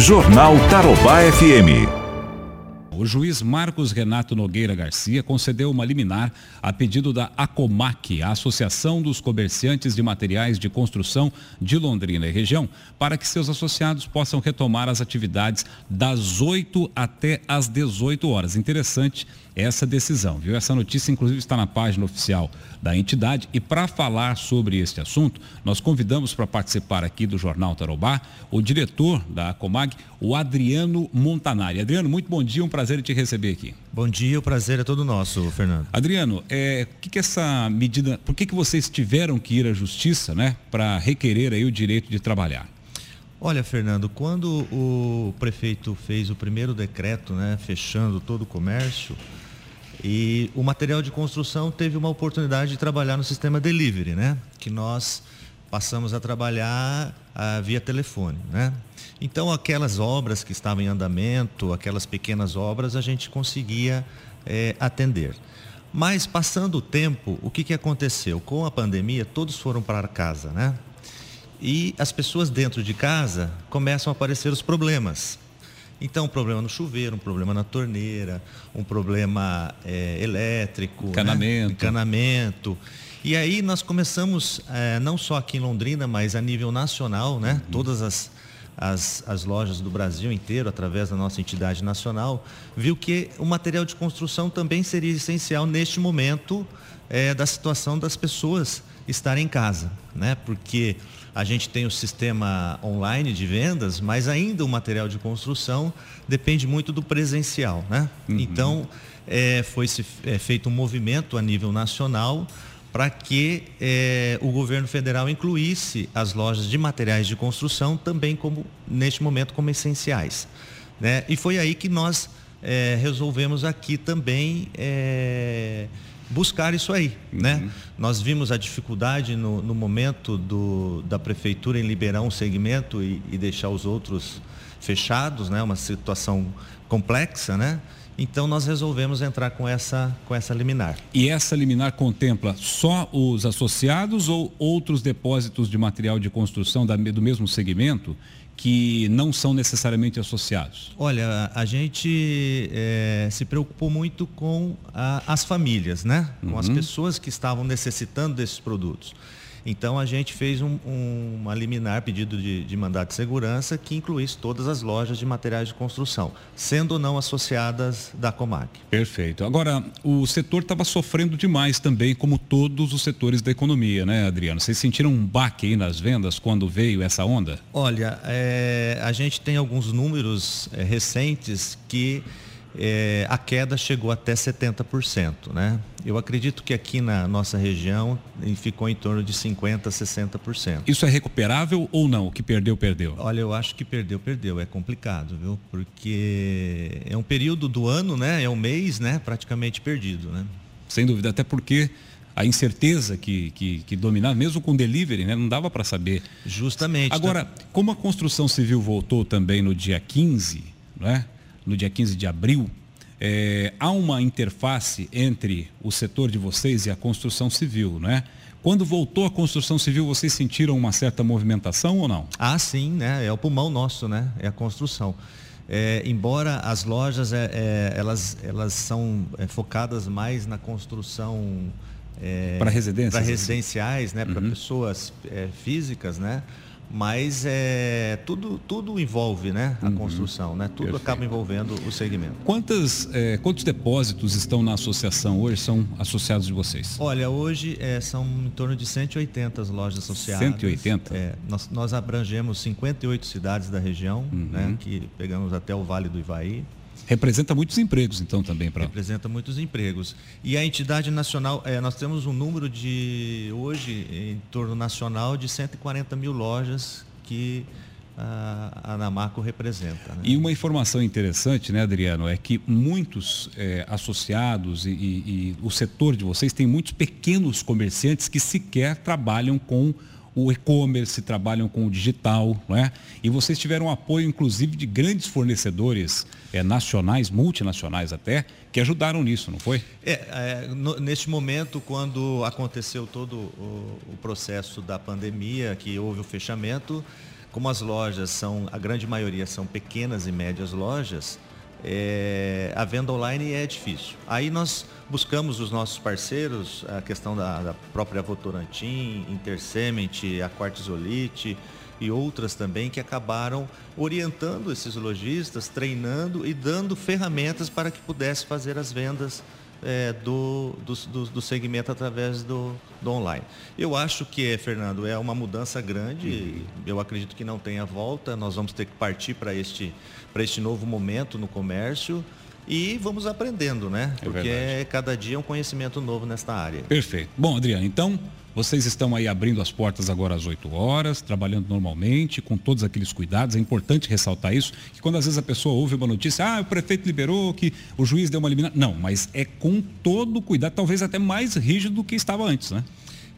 Jornal Tarobá FM. O juiz Marcos Renato Nogueira Garcia concedeu uma liminar a pedido da ACOMAC, a Associação dos Comerciantes de Materiais de Construção de Londrina e região, para que seus associados possam retomar as atividades das 8 até as 18 horas. Interessante essa decisão, viu? Essa notícia, inclusive, está na página oficial da entidade. E para falar sobre este assunto, nós convidamos para participar aqui do Jornal Tarobá o diretor da Comag, o Adriano Montanari. Adriano, muito bom dia, um prazer te receber aqui. Bom dia, o prazer é todo nosso, Fernando. Adriano, é, que, que essa medida, por que, que vocês tiveram que ir à justiça, né, para requerer aí o direito de trabalhar? Olha, Fernando, quando o prefeito fez o primeiro decreto, né, fechando todo o comércio, e o material de construção teve uma oportunidade de trabalhar no sistema delivery, né? Que nós passamos a trabalhar ah, via telefone, né? Então aquelas obras que estavam em andamento, aquelas pequenas obras, a gente conseguia eh, atender. Mas passando o tempo, o que, que aconteceu? Com a pandemia, todos foram para casa, né? E as pessoas dentro de casa começam a aparecer os problemas. Então, um problema no chuveiro, um problema na torneira, um problema é, elétrico, encanamento. Né? encanamento. E aí nós começamos, é, não só aqui em Londrina, mas a nível nacional, né? Uhum. Todas as, as, as, lojas do Brasil inteiro, através da nossa entidade nacional, viu que o material de construção também seria essencial neste momento é, da situação das pessoas estarem em casa, né? Porque a gente tem o sistema online de vendas, mas ainda o material de construção depende muito do presencial. Né? Uhum. Então, é, foi -se, é, feito um movimento a nível nacional para que é, o governo federal incluísse as lojas de materiais de construção também como neste momento como essenciais, né? E foi aí que nós é, resolvemos aqui também é, buscar isso aí, né? uhum. né? Nós vimos a dificuldade no, no, momento do, da prefeitura em liberar um segmento e, e, deixar os outros fechados, né? Uma situação complexa, né? Então nós resolvemos entrar com essa, com essa liminar. E essa liminar contempla só os associados ou outros depósitos de material de construção da, do mesmo segmento que não são necessariamente associados? Olha, a gente é, se preocupou muito com a, as famílias, né? Com uhum. as pessoas que estavam necessitando desses produtos. Então a gente fez um, um, uma liminar, pedido de, de mandato de segurança, que incluísse todas as lojas de materiais de construção, sendo ou não associadas da Comac. Perfeito. Agora, o setor estava sofrendo demais também, como todos os setores da economia, né, Adriano? Vocês sentiram um baque aí nas vendas quando veio essa onda? Olha, é, a gente tem alguns números é, recentes que é, a queda chegou até 70%. Né? Eu acredito que aqui na nossa região ficou em torno de 50%, 60%. Isso é recuperável ou não? O que perdeu, perdeu? Olha, eu acho que perdeu, perdeu. É complicado, viu? Porque é um período do ano, né? É um mês, né? Praticamente perdido, né? Sem dúvida, até porque a incerteza que, que, que dominava, mesmo com delivery, né? não dava para saber. Justamente. Agora, tá... como a construção civil voltou também no dia 15, não é? No dia 15 de abril, é, há uma interface entre o setor de vocês e a construção civil, não é? Quando voltou a construção civil, vocês sentiram uma certa movimentação ou não? Ah, sim, né? É o pulmão nosso, né? É a construção. É, embora as lojas é, elas, elas são focadas mais na construção para residências, para residenciais, né? Uhum. Para pessoas físicas, né? Mas é, tudo, tudo envolve né, a uhum. construção, né? tudo Perfeito. acaba envolvendo o segmento. Quantas, é, quantos depósitos estão na associação hoje, são associados de vocês? Olha, hoje é, são em torno de 180 lojas associadas. 180? É, nós, nós abrangemos 58 cidades da região, uhum. né, que pegamos até o Vale do Ivaí. Representa muitos empregos, então, também para. Representa muitos empregos. E a entidade nacional, é, nós temos um número de, hoje, em torno nacional, de 140 mil lojas que a Anamaco representa. Né? E uma informação interessante, né, Adriano, é que muitos é, associados e, e, e, o setor de vocês tem muitos pequenos comerciantes que sequer trabalham com o e-commerce, trabalham com o digital, não é? E vocês tiveram apoio, inclusive, de grandes fornecedores é, nacionais, multinacionais até, que ajudaram nisso, não foi? É, é no, neste momento, quando aconteceu todo o, o, processo da pandemia, que houve o fechamento, como as lojas são, a grande maioria são pequenas e médias lojas, é, a venda online é difícil. Aí nós buscamos os nossos parceiros, a questão da, da própria Votorantim, Intercement, a Quartzolite e outras também que acabaram orientando esses lojistas, treinando e dando ferramentas para que pudesse fazer as vendas é, do, do, do, segmento através do, do online. Eu acho que, Fernando, é uma mudança grande, eu acredito que não tenha volta, nós vamos ter que partir para este, este novo momento no comércio e vamos aprendendo, né? É Porque verdade. cada dia é um conhecimento novo nesta área. Perfeito. Bom, Adriano, então vocês estão aí abrindo as portas agora às 8 horas, trabalhando normalmente, com todos aqueles cuidados. É importante ressaltar isso, que quando às vezes a pessoa ouve uma notícia, ah, o prefeito liberou, que o juiz deu uma eliminação. Não, mas é com todo cuidado, talvez até mais rígido do que estava antes, né?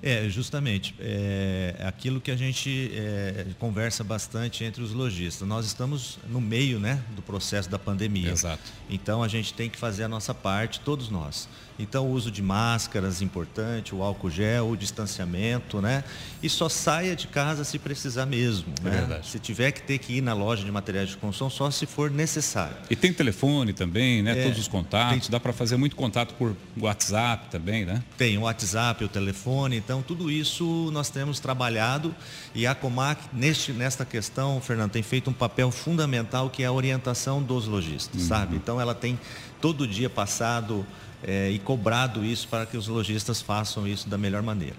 É, justamente. É aquilo que a gente é, conversa bastante entre os lojistas. Nós estamos no meio né, do processo da pandemia. Exato. Então a gente tem que fazer a nossa parte, todos nós. Então, o uso de máscaras importante, o álcool gel, o distanciamento, né? E só saia de casa se precisar mesmo. É né? verdade. Se tiver que ter que ir na loja de materiais de construção, só se for necessário. E tem telefone também, né? É, Todos os contatos. Tem... Dá para fazer muito contato por WhatsApp também, né? Tem o WhatsApp, o telefone. Então, tudo isso nós temos trabalhado e a Comac, neste, nesta questão, Fernando, tem feito um papel fundamental que é a orientação dos lojistas, uhum. sabe? Então, ela tem todo dia passado é, e cobrado isso para que os lojistas façam isso da melhor maneira.